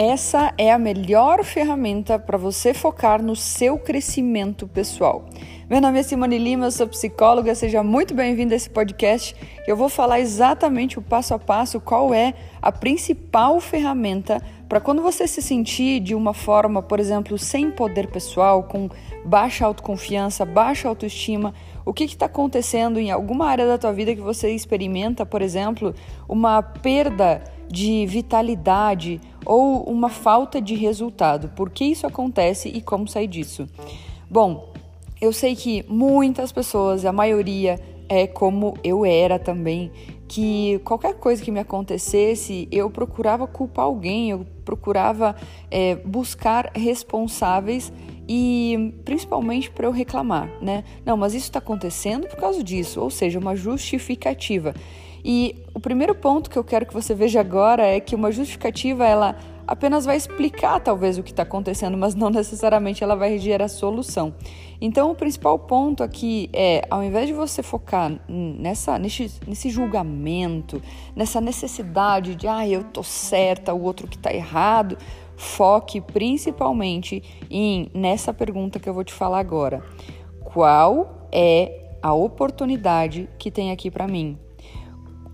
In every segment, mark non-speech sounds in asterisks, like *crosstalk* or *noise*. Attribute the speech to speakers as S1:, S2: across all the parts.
S1: Essa é a melhor ferramenta para você focar no seu crescimento pessoal. Meu nome é Simone Lima, eu sou psicóloga, seja muito bem-vindo a esse podcast. Eu vou falar exatamente o passo a passo qual é a principal ferramenta para quando você se sentir de uma forma, por exemplo, sem poder pessoal, com baixa autoconfiança, baixa autoestima, o que está acontecendo em alguma área da tua vida que você experimenta, por exemplo, uma perda de vitalidade ou uma falta de resultado. Por que isso acontece e como sair disso? Bom, eu sei que muitas pessoas, a maioria é como eu era também, que qualquer coisa que me acontecesse, eu procurava culpar alguém, eu procurava é, buscar responsáveis e principalmente para eu reclamar, né? Não, mas isso está acontecendo por causa disso, ou seja, uma justificativa. E o primeiro ponto que eu quero que você veja agora é que uma justificativa ela apenas vai explicar talvez o que está acontecendo, mas não necessariamente ela vai gerar solução. Então, o principal ponto aqui é, ao invés de você focar nessa, nesse, nesse julgamento, nessa necessidade de, ah, eu tô certa, o outro que está errado, foque principalmente em nessa pergunta que eu vou te falar agora. Qual é a oportunidade que tem aqui para mim?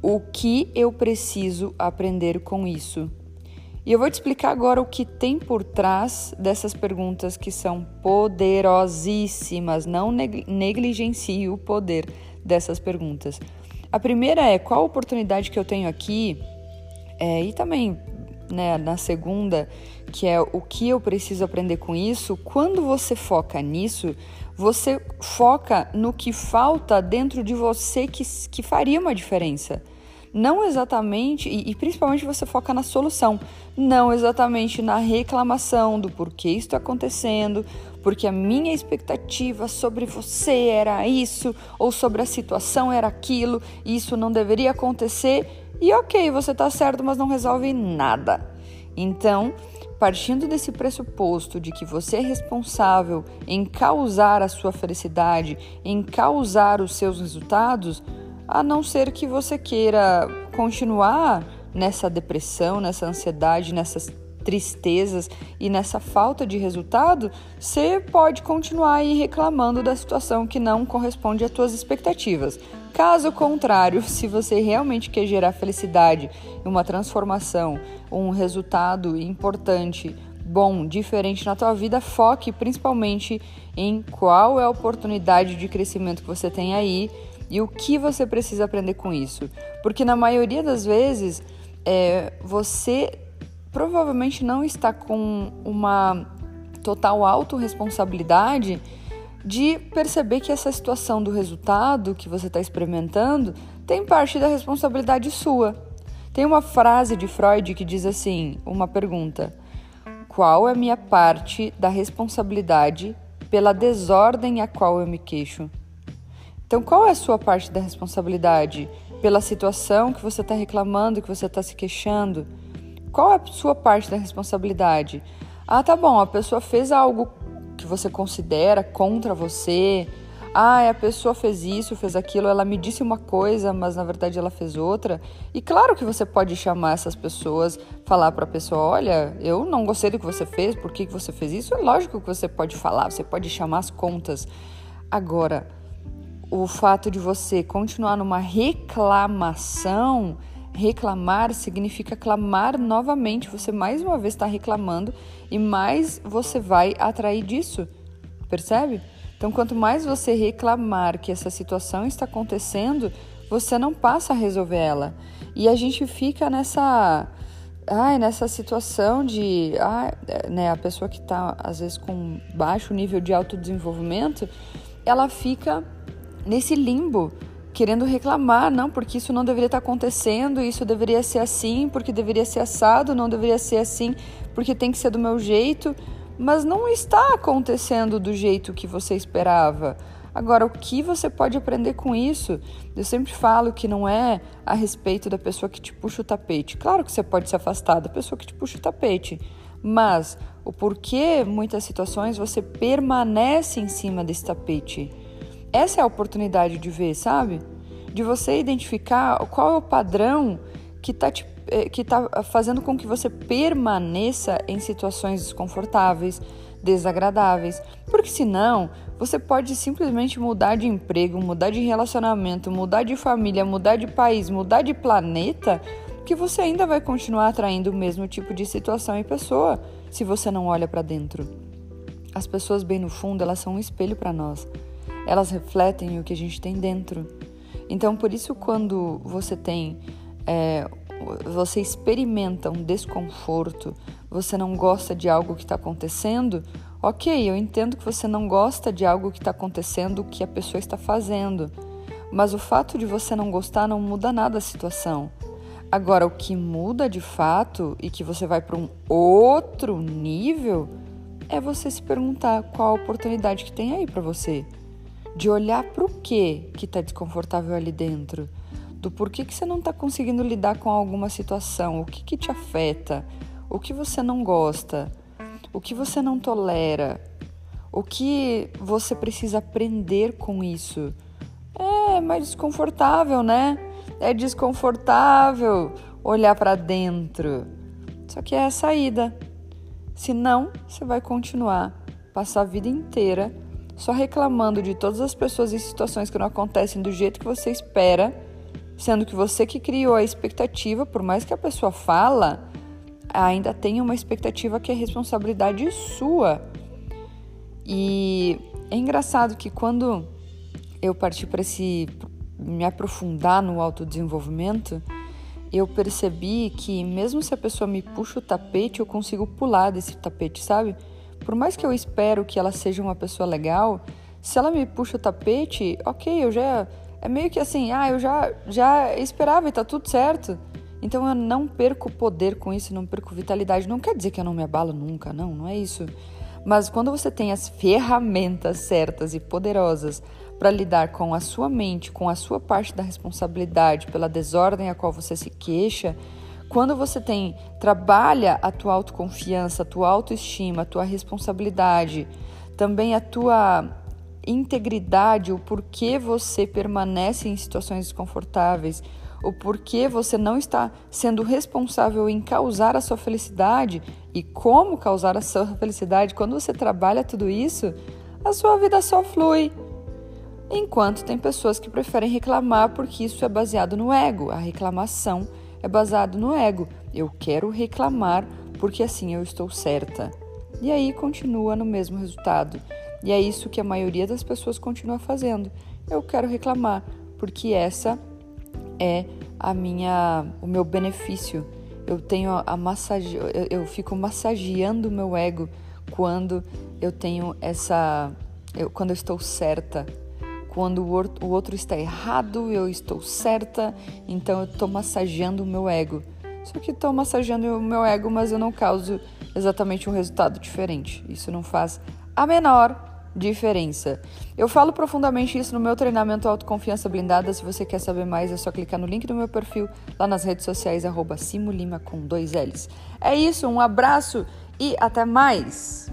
S1: O que eu preciso aprender com isso? E eu vou te explicar agora o que tem por trás dessas perguntas que são poderosíssimas. Não negligencie o poder dessas perguntas. A primeira é qual a oportunidade que eu tenho aqui, é, e também né, na segunda, que é o que eu preciso aprender com isso. Quando você foca nisso, você foca no que falta dentro de você que, que faria uma diferença não exatamente, e, e, principalmente você foca na solução, não exatamente na reclamação do porquê isso está acontecendo, porque a minha expectativa sobre você era isso, ou sobre a situação era aquilo, e isso não deveria acontecer, e ok, você está certo, mas não resolve nada. Então, partindo desse pressuposto de que você é responsável em causar a sua felicidade, em causar os seus resultados, a não ser que você queira continuar nessa depressão, nessa ansiedade, nessas tristezas e nessa falta de resultado, você pode continuar aí reclamando da situação que não corresponde às suas expectativas. Caso contrário, *laughs* se você realmente quer gerar felicidade, uma transformação, um resultado importante, bom, diferente na tua vida, foque principalmente em qual é a oportunidade de crescimento que você tem aí e o que você precisa aprender com isso. Porque na maioria das vezes é, você provavelmente não está com uma total autorresponsabilidade de perceber que essa situação do resultado que você está experimentando tem parte da responsabilidade sua. Tem uma frase de Freud que diz assim: uma pergunta. Qual é a minha parte da responsabilidade pela desordem a qual eu me queixo? Então, qual é a sua parte da responsabilidade pela situação que você está reclamando, que você está se queixando? Qual é a sua parte da responsabilidade? Ah, tá bom, a pessoa fez algo que você considera contra você. Ah, a pessoa fez isso, fez aquilo, ela me disse uma coisa, mas na verdade ela fez outra. E claro que você pode chamar essas pessoas, falar para a pessoa: olha, eu não gostei do que você fez, por que, você fez isso? É lógico que você pode falar, você pode chamar as contas. Agora, o fato de você continuar numa reclamação, reclamar significa clamar novamente. Você mais uma vez está reclamando e mais você vai atrair disso, percebe? Então, quanto mais você reclamar que essa situação está acontecendo, você não passa a resolver ela. E a gente fica nessa ai, nessa situação de ai, né, a pessoa que está às vezes com baixo nível de autodesenvolvimento, ela fica nesse limbo, querendo reclamar, não, porque isso não deveria estar acontecendo, isso deveria ser assim, porque deveria ser assado, não deveria ser assim, porque tem que ser do meu jeito, mas não está acontecendo do jeito que você esperava. Agora, o que você pode aprender com isso? Eu sempre falo que não é a respeito da pessoa que te puxa o tapete. Claro que você pode se afastar da pessoa que te puxa o tapete, mas o porquê muitas situações você permanece em cima desse tapete. Essa é a oportunidade de ver, sabe? De você identificar qual é o padrão que está te é, que está fazendo com que você permaneça em situações desconfortáveis, desagradáveis. Porque senão, você pode simplesmente mudar de emprego, mudar de relacionamento, mudar de família, mudar de país, mudar de planeta, que você ainda vai continuar atraindo o mesmo tipo de situação e pessoa se você não olha para dentro. As pessoas bem no fundo, elas são um espelho para nós. Elas refletem o que a gente tem dentro. Então, por isso, quando você tem, é, você experimenta um desconforto, você não gosta de algo que está acontecendo, ok, eu entendo que você não gosta de algo que está acontecendo, que a pessoa está fazendo, mas o fato de você não gostar não muda nada a situação. Agora, o que muda de fato e que você vai para um outro nível é você se perguntar qual a oportunidade que tem aí para você. De olhar para o que que está desconfortável ali dentro. Do porquê que você não está conseguindo lidar com alguma situação. O que, que te afeta. O que você não gosta. O que você não tolera. O que você precisa aprender com isso. É mais desconfortável, né? É desconfortável olhar para dentro. Só que é a saída. Senão, você vai continuar, passar a vida inteira só reclamando de todas as pessoas e situações que não acontecem do jeito que você espera, sendo que você que criou a expectativa, por mais que a pessoa fala, ainda tem uma expectativa que é responsabilidade sua. E é engraçado que quando eu parti para esse me aprofundar no autodesenvolvimento, eu percebi que mesmo se a pessoa me puxa o tapete, eu consigo pular desse tapete, sabe? Por mais que eu espero que ela seja uma pessoa legal, se ela me puxa o tapete, ok, eu já é meio que assim, ah, eu já já esperava e tá tudo certo. Então eu não perco poder com isso, não perco vitalidade. Não quer dizer que eu não me abalo nunca, não, não é isso. Mas quando você tem as ferramentas certas e poderosas para lidar com a sua mente, com a sua parte da responsabilidade pela desordem a qual você se queixa, quando você tem trabalha a tua autoconfiança, a tua autoestima, a tua responsabilidade, também a tua integridade, o porquê você permanece em situações desconfortáveis, o porquê você não está sendo responsável em causar a sua felicidade e como causar a sua felicidade, quando você trabalha tudo isso, a sua vida só flui. Enquanto tem pessoas que preferem reclamar porque isso é baseado no ego. A reclamação é baseado no ego. Eu quero reclamar porque assim eu estou certa. E aí continua no mesmo resultado. E é isso que a maioria das pessoas continua fazendo. Eu quero reclamar porque essa é a minha o meu benefício. Eu tenho a massage eu, eu fico massageando o meu ego quando eu tenho essa eu, quando eu estou certa quando o outro está errado, eu estou certa, então eu estou massageando o meu ego. Só que estou massageando o meu ego, mas eu não causo exatamente um resultado diferente. Isso não faz a menor diferença. Eu falo profundamente isso no meu treinamento Autoconfiança Blindada. Se você quer saber mais, é só clicar no link do meu perfil lá nas redes sociais, arroba Simulima com dois L's. É isso, um abraço e até mais!